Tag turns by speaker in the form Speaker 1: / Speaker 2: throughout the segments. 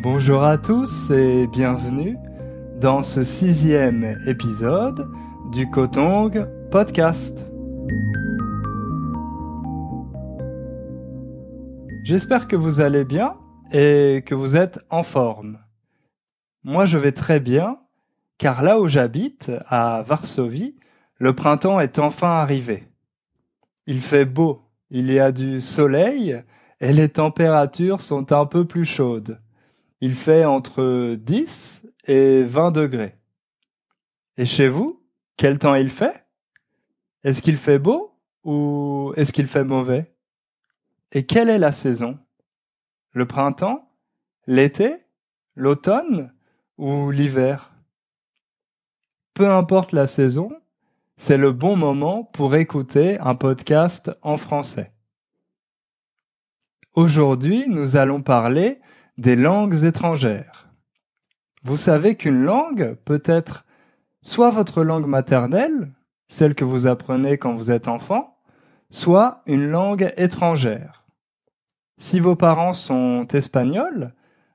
Speaker 1: Bonjour à tous et bienvenue dans ce sixième épisode du Kotong Podcast. J'espère que vous allez bien et que vous êtes en forme. Moi je vais très bien car là où j'habite, à Varsovie, le printemps est enfin arrivé. Il fait beau, il y a du soleil et les températures sont un peu plus chaudes. Il fait entre 10 et 20 degrés. Et chez vous, quel temps il fait? Est-ce qu'il fait beau ou est-ce qu'il fait mauvais? Et quelle est la saison? Le printemps L'été L'automne Ou l'hiver? Peu importe la saison, c'est le bon moment pour écouter un podcast en français. Aujourd'hui, nous allons parler des langues étrangères. Vous savez qu'une langue peut être soit votre langue maternelle, celle que vous apprenez quand vous êtes enfant, soit une langue étrangère. Si vos parents sont espagnols,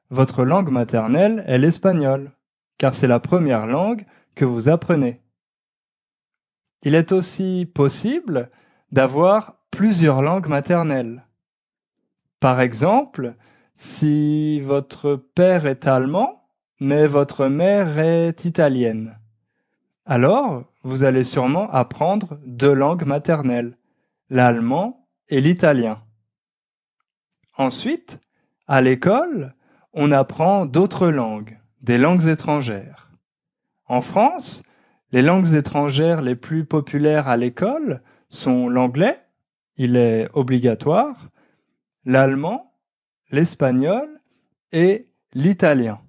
Speaker 1: votre langue maternelle est l'espagnol, car c'est la première langue que vous apprenez. Il est aussi possible d'avoir plusieurs langues maternelles. Par exemple, si votre père est allemand, mais votre mère est italienne. Alors, vous allez sûrement apprendre deux langues maternelles, l'allemand et l'italien. Ensuite, à l'école, on apprend d'autres langues, des langues étrangères. En France, les langues étrangères les plus populaires à l'école sont l'anglais, il est obligatoire, l'allemand, l'espagnol et l'italien.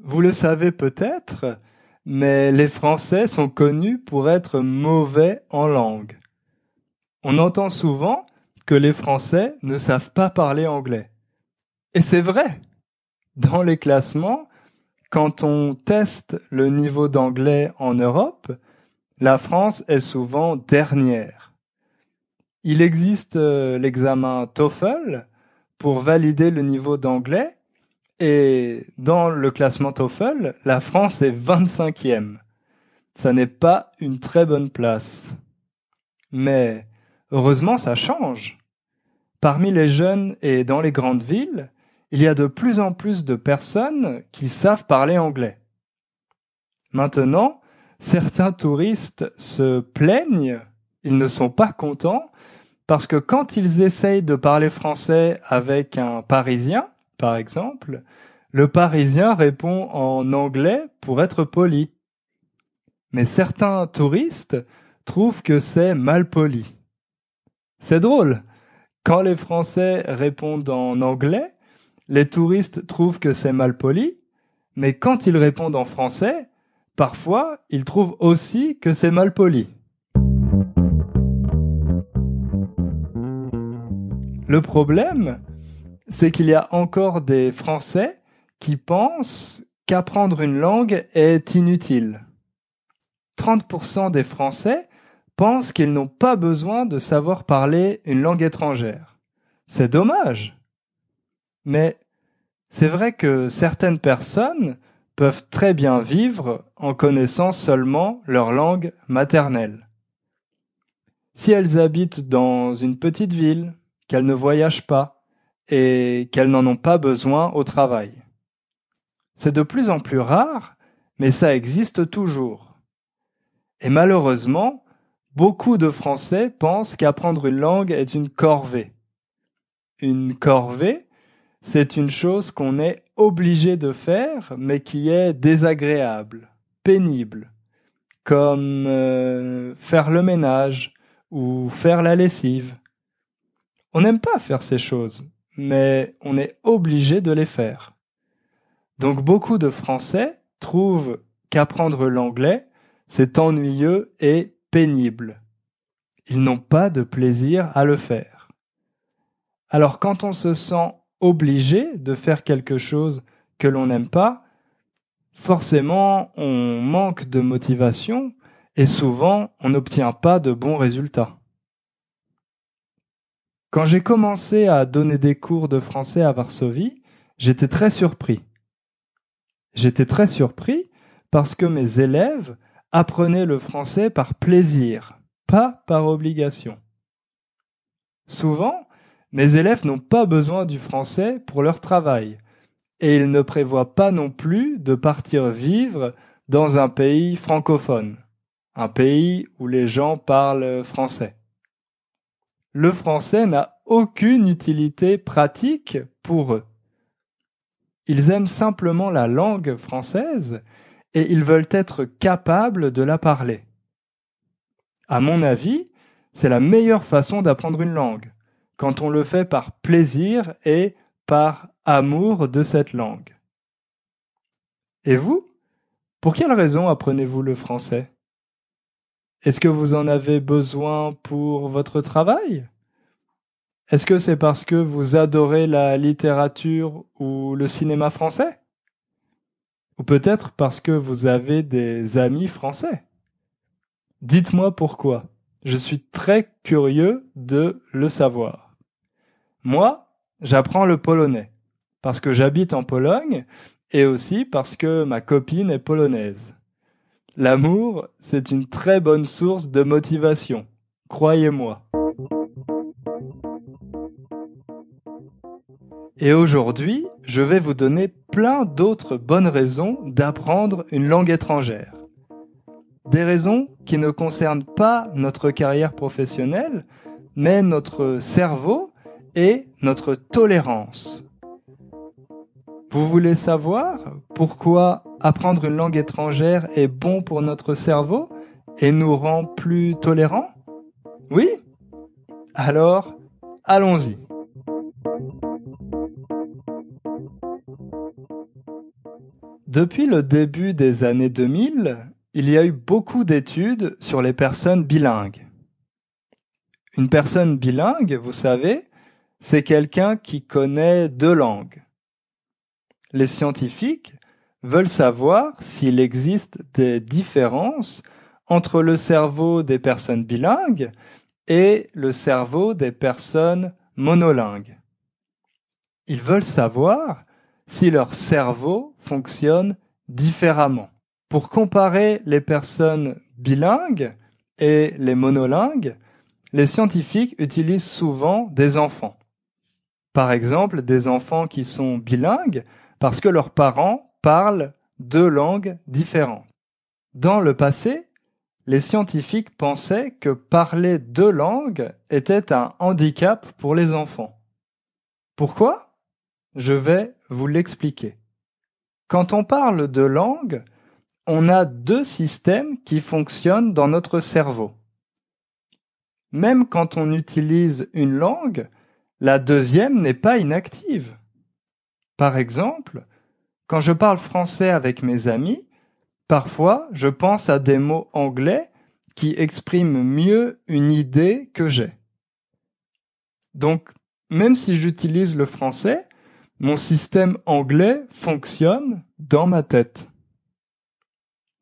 Speaker 1: Vous le savez peut-être, mais les Français sont connus pour être mauvais en langue. On entend souvent que les Français ne savent pas parler anglais. Et c'est vrai. Dans les classements, quand on teste le niveau d'anglais en Europe, la France est souvent dernière. Il existe euh, l'examen TOEFL pour valider le niveau d'anglais. Et dans le classement TOEFL, la France est 25e. Ça n'est pas une très bonne place. Mais heureusement, ça change. Parmi les jeunes et dans les grandes villes, il y a de plus en plus de personnes qui savent parler anglais. Maintenant, certains touristes se plaignent, ils ne sont pas contents parce que quand ils essayent de parler français avec un Parisien, par exemple, le Parisien répond en anglais pour être poli. Mais certains touristes trouvent que c'est mal poli. C'est drôle. Quand les Français répondent en anglais, les touristes trouvent que c'est mal poli, mais quand ils répondent en français, parfois ils trouvent aussi que c'est mal poli. Le problème, c'est qu'il y a encore des Français qui pensent qu'apprendre une langue est inutile. 30% des Français pensent qu'ils n'ont pas besoin de savoir parler une langue étrangère. C'est dommage. Mais c'est vrai que certaines personnes peuvent très bien vivre en connaissant seulement leur langue maternelle. Si elles habitent dans une petite ville, qu'elles ne voyagent pas et qu'elles n'en ont pas besoin au travail. C'est de plus en plus rare, mais ça existe toujours. Et malheureusement, beaucoup de Français pensent qu'apprendre une langue est une corvée. Une corvée, c'est une chose qu'on est obligé de faire, mais qui est désagréable, pénible, comme euh, faire le ménage ou faire la lessive. On n'aime pas faire ces choses, mais on est obligé de les faire. Donc beaucoup de Français trouvent qu'apprendre l'anglais, c'est ennuyeux et pénible. Ils n'ont pas de plaisir à le faire. Alors quand on se sent obligé de faire quelque chose que l'on n'aime pas, forcément on manque de motivation et souvent on n'obtient pas de bons résultats. Quand j'ai commencé à donner des cours de français à Varsovie, j'étais très surpris. J'étais très surpris parce que mes élèves apprenaient le français par plaisir, pas par obligation. Souvent, mes élèves n'ont pas besoin du français pour leur travail, et ils ne prévoient pas non plus de partir vivre dans un pays francophone, un pays où les gens parlent français. Le français n'a aucune utilité pratique pour eux. Ils aiment simplement la langue française et ils veulent être capables de la parler. À mon avis, c'est la meilleure façon d'apprendre une langue, quand on le fait par plaisir et par amour de cette langue. Et vous? Pour quelle raison apprenez-vous le français? Est-ce que vous en avez besoin pour votre travail? Est-ce que c'est parce que vous adorez la littérature ou le cinéma français? Ou peut-être parce que vous avez des amis français? Dites-moi pourquoi. Je suis très curieux de le savoir. Moi, j'apprends le polonais parce que j'habite en Pologne et aussi parce que ma copine est polonaise. L'amour, c'est une très bonne source de motivation, croyez-moi. Et aujourd'hui, je vais vous donner plein d'autres bonnes raisons d'apprendre une langue étrangère. Des raisons qui ne concernent pas notre carrière professionnelle, mais notre cerveau et notre tolérance. Vous voulez savoir pourquoi apprendre une langue étrangère est bon pour notre cerveau et nous rend plus tolérants? Oui? Alors, allons-y. Depuis le début des années 2000, il y a eu beaucoup d'études sur les personnes bilingues. Une personne bilingue, vous savez, c'est quelqu'un qui connaît deux langues les scientifiques veulent savoir s'il existe des différences entre le cerveau des personnes bilingues et le cerveau des personnes monolingues. Ils veulent savoir si leur cerveau fonctionne différemment. Pour comparer les personnes bilingues et les monolingues, les scientifiques utilisent souvent des enfants. Par exemple, des enfants qui sont bilingues parce que leurs parents parlent deux langues différentes. Dans le passé, les scientifiques pensaient que parler deux langues était un handicap pour les enfants. Pourquoi? Je vais vous l'expliquer. Quand on parle de langue, on a deux systèmes qui fonctionnent dans notre cerveau. Même quand on utilise une langue, la deuxième n'est pas inactive. Par exemple, quand je parle français avec mes amis, parfois je pense à des mots anglais qui expriment mieux une idée que j'ai. Donc, même si j'utilise le français, mon système anglais fonctionne dans ma tête.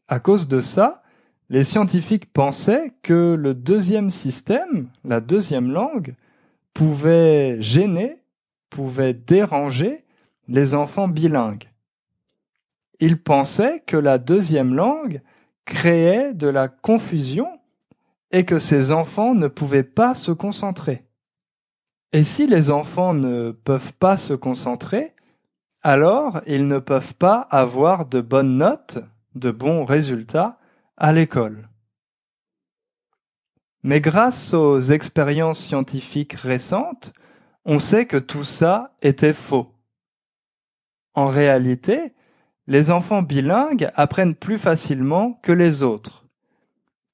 Speaker 1: À cause de ça, les scientifiques pensaient que le deuxième système, la deuxième langue, pouvait gêner, pouvait déranger les enfants bilingues. Ils pensaient que la deuxième langue créait de la confusion et que ces enfants ne pouvaient pas se concentrer. Et si les enfants ne peuvent pas se concentrer, alors ils ne peuvent pas avoir de bonnes notes, de bons résultats à l'école. Mais grâce aux expériences scientifiques récentes, on sait que tout ça était faux. En réalité, les enfants bilingues apprennent plus facilement que les autres.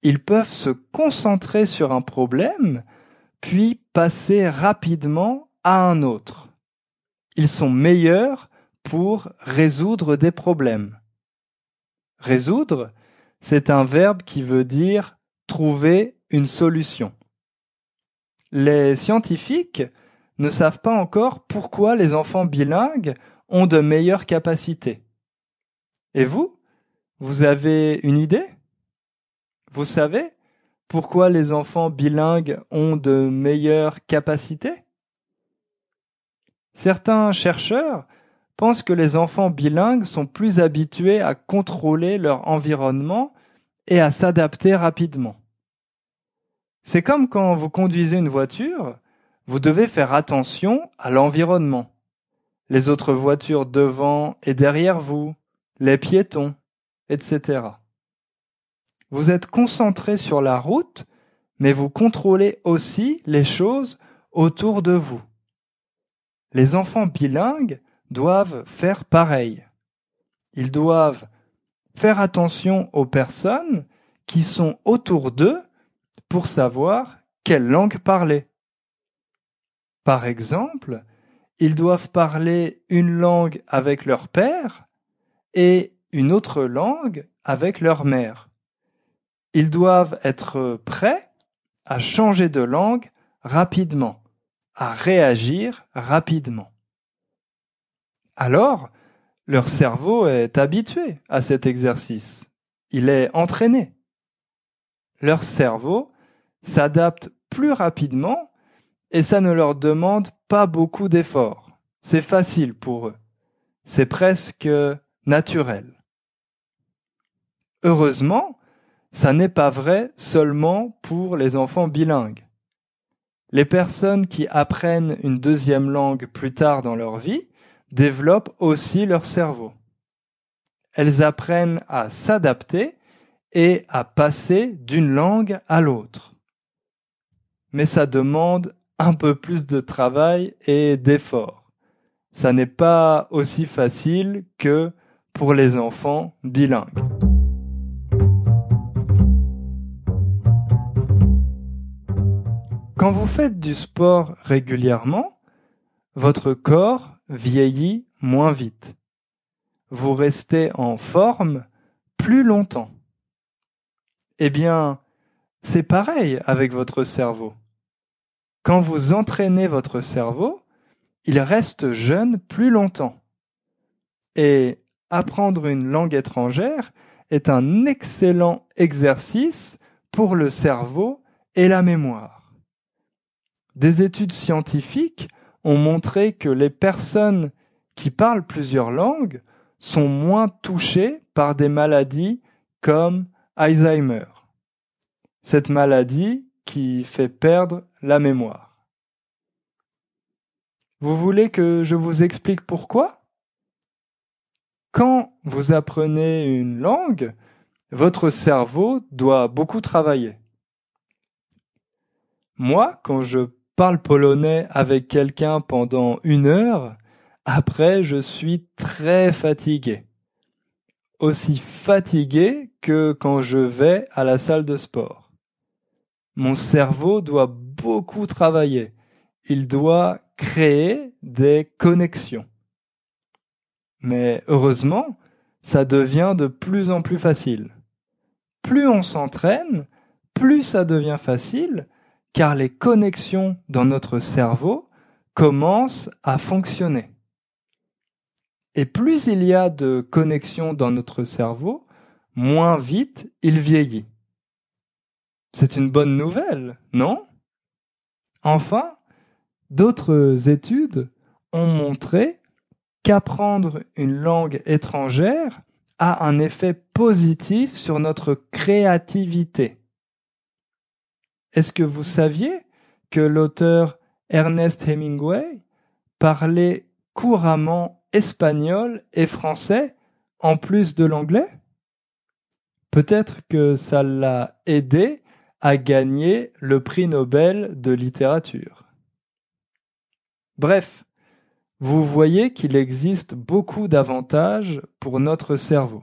Speaker 1: Ils peuvent se concentrer sur un problème, puis passer rapidement à un autre. Ils sont meilleurs pour résoudre des problèmes. Résoudre, c'est un verbe qui veut dire trouver une solution. Les scientifiques ne savent pas encore pourquoi les enfants bilingues ont de meilleures capacités. Et vous Vous avez une idée? Vous savez pourquoi les enfants bilingues ont de meilleures capacités? Certains chercheurs pense que les enfants bilingues sont plus habitués à contrôler leur environnement et à s'adapter rapidement. C'est comme quand vous conduisez une voiture, vous devez faire attention à l'environnement. Les autres voitures devant et derrière vous, les piétons, etc. Vous êtes concentré sur la route, mais vous contrôlez aussi les choses autour de vous. Les enfants bilingues doivent faire pareil. Ils doivent faire attention aux personnes qui sont autour d'eux pour savoir quelle langue parler. Par exemple, ils doivent parler une langue avec leur père et une autre langue avec leur mère. Ils doivent être prêts à changer de langue rapidement, à réagir rapidement. Alors, leur cerveau est habitué à cet exercice. Il est entraîné. Leur cerveau s'adapte plus rapidement et ça ne leur demande pas beaucoup d'efforts. C'est facile pour eux. C'est presque naturel. Heureusement, ça n'est pas vrai seulement pour les enfants bilingues. Les personnes qui apprennent une deuxième langue plus tard dans leur vie développent aussi leur cerveau. Elles apprennent à s'adapter et à passer d'une langue à l'autre. Mais ça demande un peu plus de travail et d'effort. Ça n'est pas aussi facile que pour les enfants bilingues. Quand vous faites du sport régulièrement, votre corps vieillit moins vite. Vous restez en forme plus longtemps. Eh bien, c'est pareil avec votre cerveau. Quand vous entraînez votre cerveau, il reste jeune plus longtemps. Et apprendre une langue étrangère est un excellent exercice pour le cerveau et la mémoire. Des études scientifiques ont montré que les personnes qui parlent plusieurs langues sont moins touchées par des maladies comme Alzheimer. Cette maladie qui fait perdre la mémoire. Vous voulez que je vous explique pourquoi? Quand vous apprenez une langue, votre cerveau doit beaucoup travailler. Moi, quand je parle polonais avec quelqu'un pendant une heure, après je suis très fatigué. Aussi fatigué que quand je vais à la salle de sport. Mon cerveau doit beaucoup travailler. Il doit créer des connexions. Mais heureusement, ça devient de plus en plus facile. Plus on s'entraîne, plus ça devient facile car les connexions dans notre cerveau commencent à fonctionner. Et plus il y a de connexions dans notre cerveau, moins vite il vieillit. C'est une bonne nouvelle, non? Enfin, d'autres études ont montré qu'apprendre une langue étrangère a un effet positif sur notre créativité. Est-ce que vous saviez que l'auteur Ernest Hemingway parlait couramment espagnol et français en plus de l'anglais? Peut-être que ça l'a aidé à gagner le prix Nobel de littérature. Bref, vous voyez qu'il existe beaucoup d'avantages pour notre cerveau.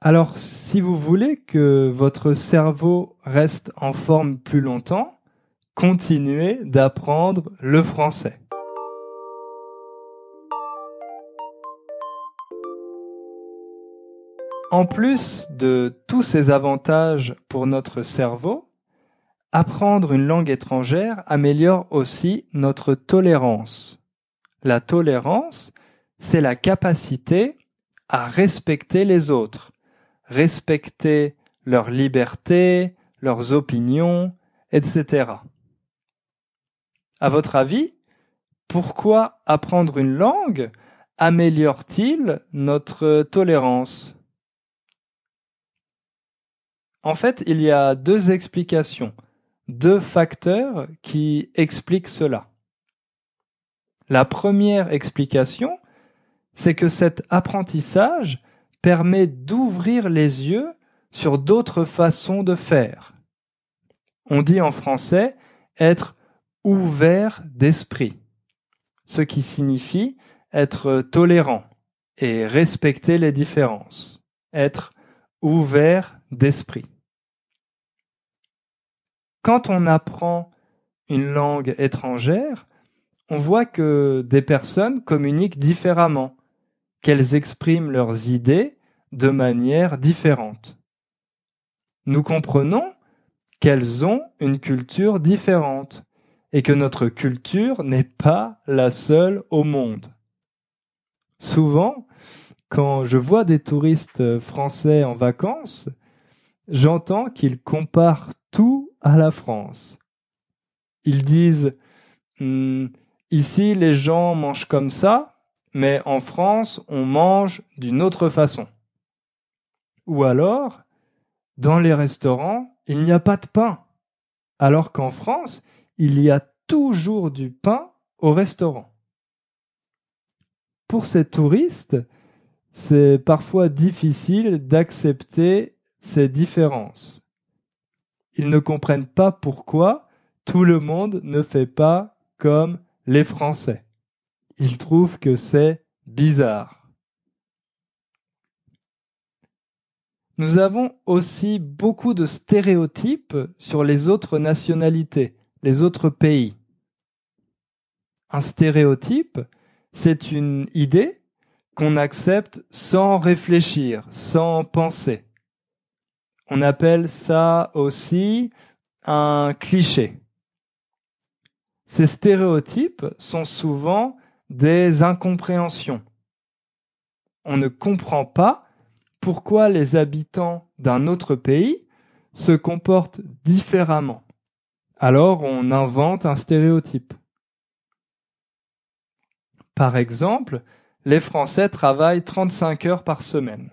Speaker 1: Alors, si vous voulez que votre cerveau reste en forme plus longtemps, continuez d'apprendre le français. En plus de tous ces avantages pour notre cerveau, apprendre une langue étrangère améliore aussi notre tolérance. La tolérance, c'est la capacité à respecter les autres, respecter leur liberté, leurs opinions, etc. À votre avis, pourquoi apprendre une langue améliore-t-il notre tolérance? En fait, il y a deux explications, deux facteurs qui expliquent cela. La première explication, c'est que cet apprentissage permet d'ouvrir les yeux sur d'autres façons de faire. On dit en français être ouvert d'esprit, ce qui signifie être tolérant et respecter les différences, être ouvert d'esprit. Quand on apprend une langue étrangère, on voit que des personnes communiquent différemment, qu'elles expriment leurs idées de manière différente. Nous comprenons qu'elles ont une culture différente et que notre culture n'est pas la seule au monde. Souvent, quand je vois des touristes français en vacances, j'entends qu'ils comparent tout à la France. Ils disent hmm, Ici, les gens mangent comme ça, mais en France, on mange d'une autre façon. Ou alors, dans les restaurants, il n'y a pas de pain, alors qu'en France, il y a toujours du pain au restaurant. Pour ces touristes, c'est parfois difficile d'accepter ces différences. Ils ne comprennent pas pourquoi tout le monde ne fait pas comme les Français. Ils trouvent que c'est bizarre. Nous avons aussi beaucoup de stéréotypes sur les autres nationalités, les autres pays. Un stéréotype, c'est une idée qu'on accepte sans réfléchir, sans penser. On appelle ça aussi un cliché. Ces stéréotypes sont souvent des incompréhensions. On ne comprend pas pourquoi les habitants d'un autre pays se comportent différemment. Alors on invente un stéréotype. Par exemple, les Français travaillent 35 heures par semaine.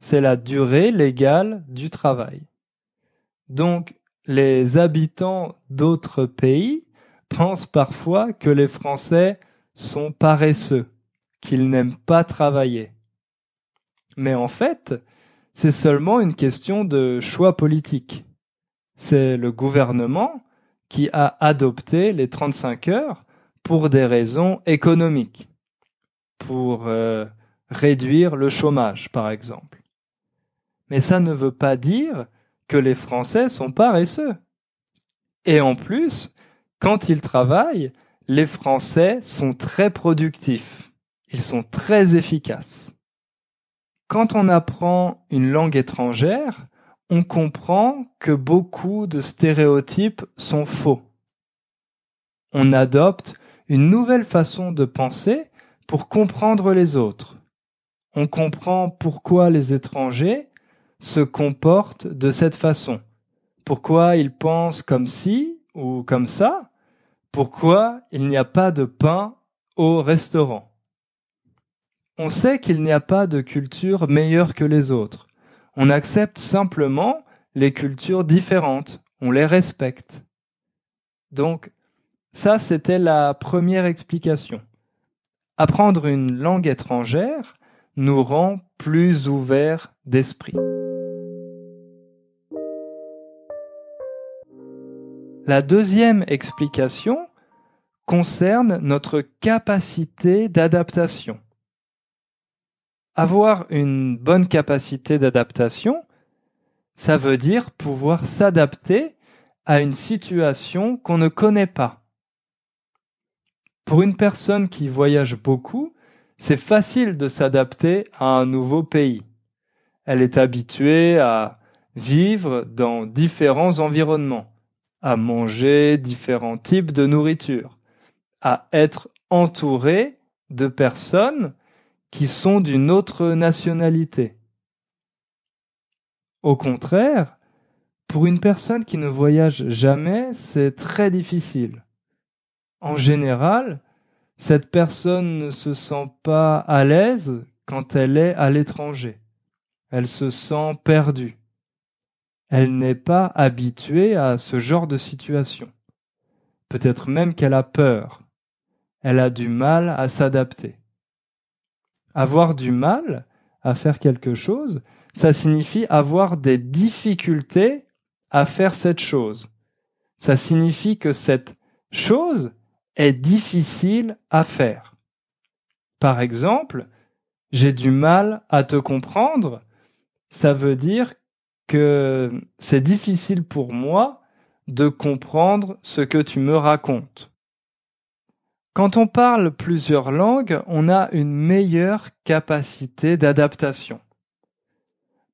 Speaker 1: C'est la durée légale du travail. Donc, les habitants d'autres pays pensent parfois que les Français sont paresseux, qu'ils n'aiment pas travailler. Mais en fait, c'est seulement une question de choix politique. C'est le gouvernement qui a adopté les 35 heures pour des raisons économiques, pour euh, réduire le chômage, par exemple. Mais ça ne veut pas dire que les Français sont paresseux. Et en plus, quand ils travaillent, les Français sont très productifs. Ils sont très efficaces. Quand on apprend une langue étrangère, on comprend que beaucoup de stéréotypes sont faux. On adopte une nouvelle façon de penser pour comprendre les autres. On comprend pourquoi les étrangers se comportent de cette façon. Pourquoi ils pensent comme ci ou comme ça? Pourquoi il n'y a pas de pain au restaurant? On sait qu'il n'y a pas de culture meilleure que les autres. On accepte simplement les cultures différentes. On les respecte. Donc, ça, c'était la première explication. Apprendre une langue étrangère nous rend plus ouverts d'esprit. La deuxième explication concerne notre capacité d'adaptation. Avoir une bonne capacité d'adaptation, ça veut dire pouvoir s'adapter à une situation qu'on ne connaît pas. Pour une personne qui voyage beaucoup, c'est facile de s'adapter à un nouveau pays. Elle est habituée à vivre dans différents environnements à manger différents types de nourriture, à être entouré de personnes qui sont d'une autre nationalité. Au contraire, pour une personne qui ne voyage jamais, c'est très difficile. En général, Cette personne ne se sent pas à l'aise quand elle est à l'étranger. Elle se sent perdue. Elle n'est pas habituée à ce genre de situation. Peut-être même qu'elle a peur. Elle a du mal à s'adapter. Avoir du mal à faire quelque chose, ça signifie avoir des difficultés à faire cette chose. Ça signifie que cette chose est difficile à faire. Par exemple, j'ai du mal à te comprendre, ça veut dire que c'est difficile pour moi de comprendre ce que tu me racontes. Quand on parle plusieurs langues, on a une meilleure capacité d'adaptation.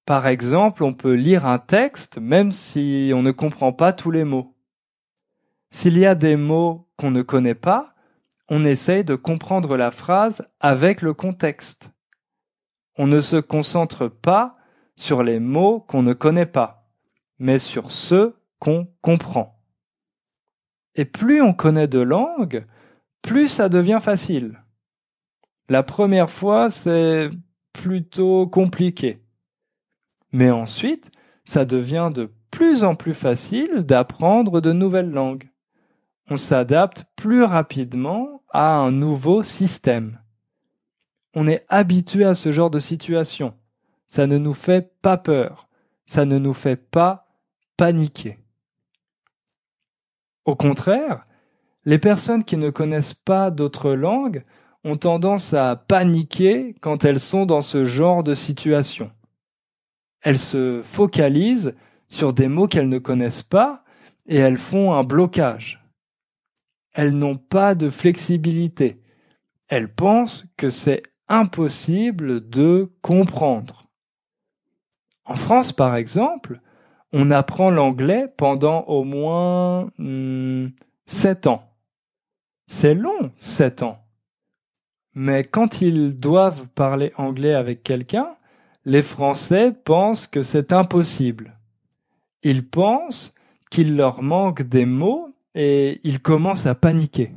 Speaker 1: Par exemple, on peut lire un texte même si on ne comprend pas tous les mots. S'il y a des mots qu'on ne connaît pas, on essaye de comprendre la phrase avec le contexte. On ne se concentre pas sur les mots qu'on ne connaît pas, mais sur ceux qu'on comprend. Et plus on connaît de langues, plus ça devient facile. La première fois, c'est plutôt compliqué. Mais ensuite, ça devient de plus en plus facile d'apprendre de nouvelles langues. On s'adapte plus rapidement à un nouveau système. On est habitué à ce genre de situation. Ça ne nous fait pas peur. Ça ne nous fait pas paniquer. Au contraire, les personnes qui ne connaissent pas d'autres langues ont tendance à paniquer quand elles sont dans ce genre de situation. Elles se focalisent sur des mots qu'elles ne connaissent pas et elles font un blocage. Elles n'ont pas de flexibilité. Elles pensent que c'est impossible de comprendre. En France, par exemple, on apprend l'anglais pendant au moins hmm, sept ans. C'est long, sept ans. Mais quand ils doivent parler anglais avec quelqu'un, les Français pensent que c'est impossible. Ils pensent qu'il leur manque des mots et ils commencent à paniquer.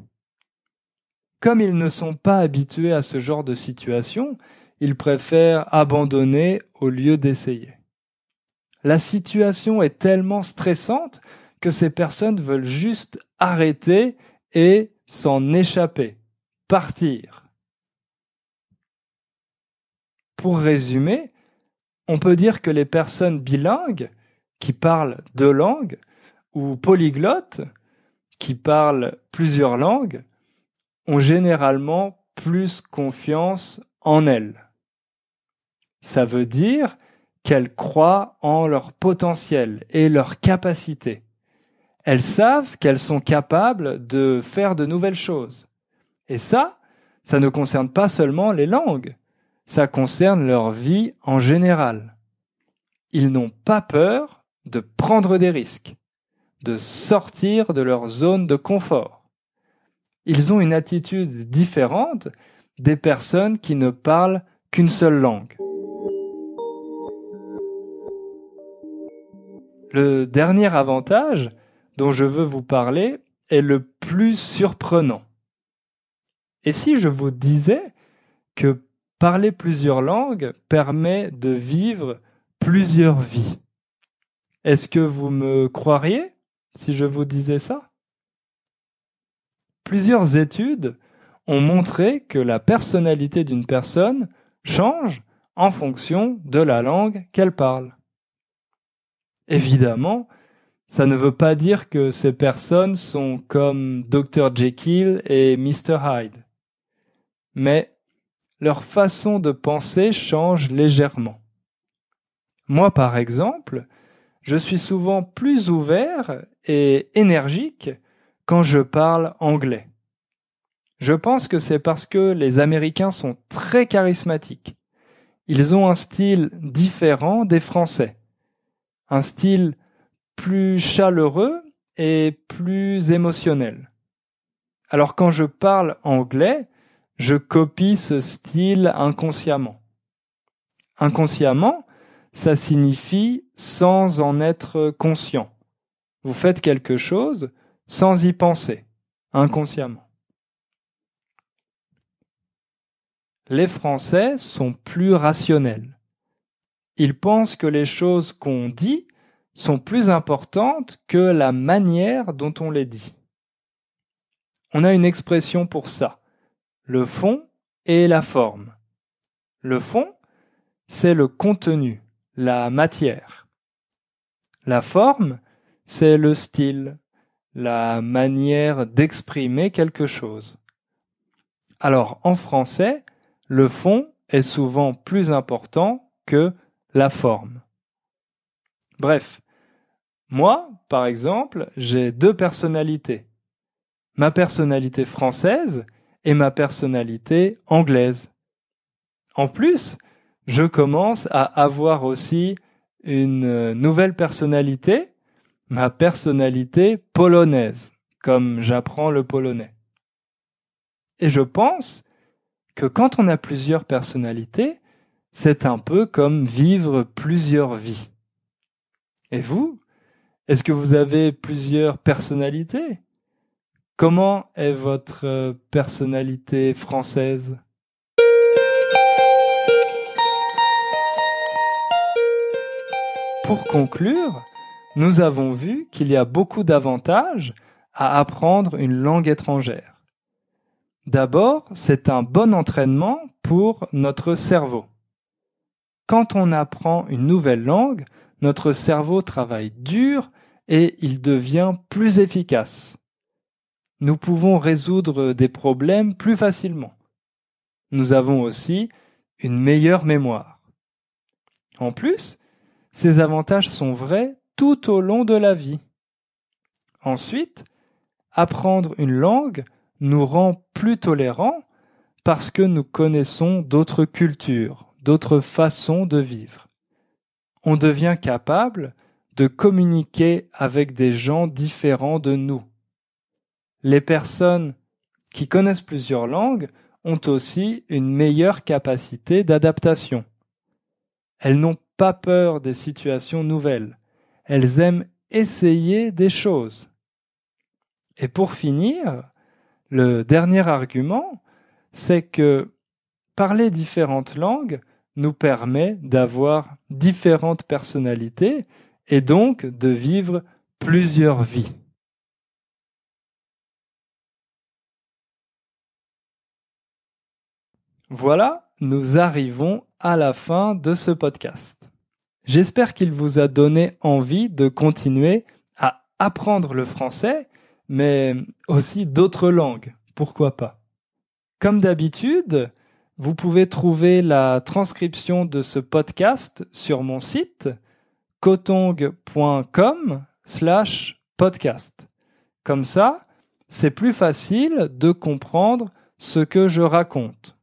Speaker 1: Comme ils ne sont pas habitués à ce genre de situation, ils préfèrent abandonner au lieu d'essayer. La situation est tellement stressante que ces personnes veulent juste arrêter et s'en échapper, partir. Pour résumer, on peut dire que les personnes bilingues qui parlent deux langues ou polyglottes qui parlent plusieurs langues ont généralement plus confiance en elles. Ça veut dire qu'elles croient en leur potentiel et leur capacité. Elles savent qu'elles sont capables de faire de nouvelles choses. Et ça, ça ne concerne pas seulement les langues, ça concerne leur vie en général. Ils n'ont pas peur de prendre des risques, de sortir de leur zone de confort. Ils ont une attitude différente des personnes qui ne parlent qu'une seule langue. Le dernier avantage dont je veux vous parler est le plus surprenant. Et si je vous disais que parler plusieurs langues permet de vivre plusieurs vies Est-ce que vous me croiriez si je vous disais ça? Plusieurs études ont montré que la personnalité d'une personne change en fonction de la langue qu'elle parle. Évidemment, ça ne veut pas dire que ces personnes sont comme Dr. Jekyll et Mr. Hyde. Mais leur façon de penser change légèrement. Moi, par exemple, je suis souvent plus ouvert et énergique quand je parle anglais. Je pense que c'est parce que les Américains sont très charismatiques. Ils ont un style différent des Français un style plus chaleureux et plus émotionnel. Alors quand je parle anglais, je copie ce style inconsciemment. Inconsciemment, ça signifie sans en être conscient. Vous faites quelque chose sans y penser, inconsciemment. les Français sont plus rationnels. Ils pensent que les choses qu'on dit sont plus importantes que la manière dont on les dit. On a une expression pour ça, le fond et la forme. Le fond, c'est le contenu, la matière. La forme, c'est le style, la manière d'exprimer quelque chose. Alors en français, le fond est souvent plus important que la forme. Bref, moi, par exemple, j'ai deux personnalités. Ma personnalité française et ma personnalité anglaise. En plus, je commence à avoir aussi une nouvelle personnalité, ma personnalité polonaise, comme j'apprends le polonais. Et je pense que quand on a plusieurs personnalités, c'est un peu comme vivre plusieurs vies. Et vous, est-ce que vous avez plusieurs personnalités? Comment est votre personnalité française? Pour conclure, nous avons vu qu'il y a beaucoup d'avantages à apprendre une langue étrangère. D'abord, c'est un bon entraînement pour notre cerveau. Quand on apprend une nouvelle langue, notre cerveau travaille dur et il devient plus efficace. Nous pouvons résoudre des problèmes plus facilement. Nous avons aussi une meilleure mémoire. En plus, ces avantages sont vrais tout au long de la vie. Ensuite, apprendre une langue nous rend plus tolérants parce que nous connaissons d'autres cultures, d'autres façons de vivre. On devient capable de communiquer avec des gens différents de nous. Les personnes qui connaissent plusieurs langues ont aussi une meilleure capacité d'adaptation. Elles n'ont pas peur des situations nouvelles. Elles aiment essayer des choses. Et pour finir, le dernier argument, c'est que parler différentes langues nous permet d'avoir différentes personnalités et donc de vivre plusieurs vies. Voilà, nous arrivons à la fin de ce podcast. J'espère qu'il vous a donné envie de continuer à apprendre le français, mais aussi d'autres langues, pourquoi pas? Comme d'habitude, vous pouvez trouver la transcription de ce podcast sur mon site kotong.com slash podcast. Comme ça, c'est plus facile de comprendre ce que je raconte.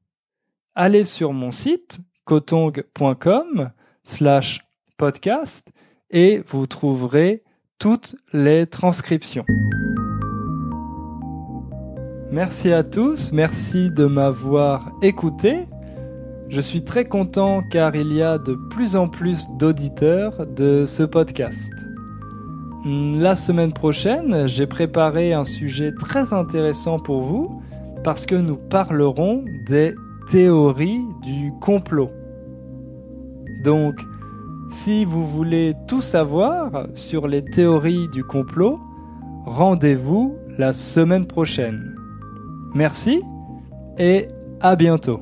Speaker 1: Allez sur mon site kotong.com slash podcast et vous trouverez toutes les transcriptions. Merci à tous, merci de m'avoir écouté. Je suis très content car il y a de plus en plus d'auditeurs de ce podcast. La semaine prochaine, j'ai préparé un sujet très intéressant pour vous parce que nous parlerons des théories du complot. Donc, si vous voulez tout savoir sur les théories du complot, rendez-vous la semaine prochaine. Merci et à bientôt.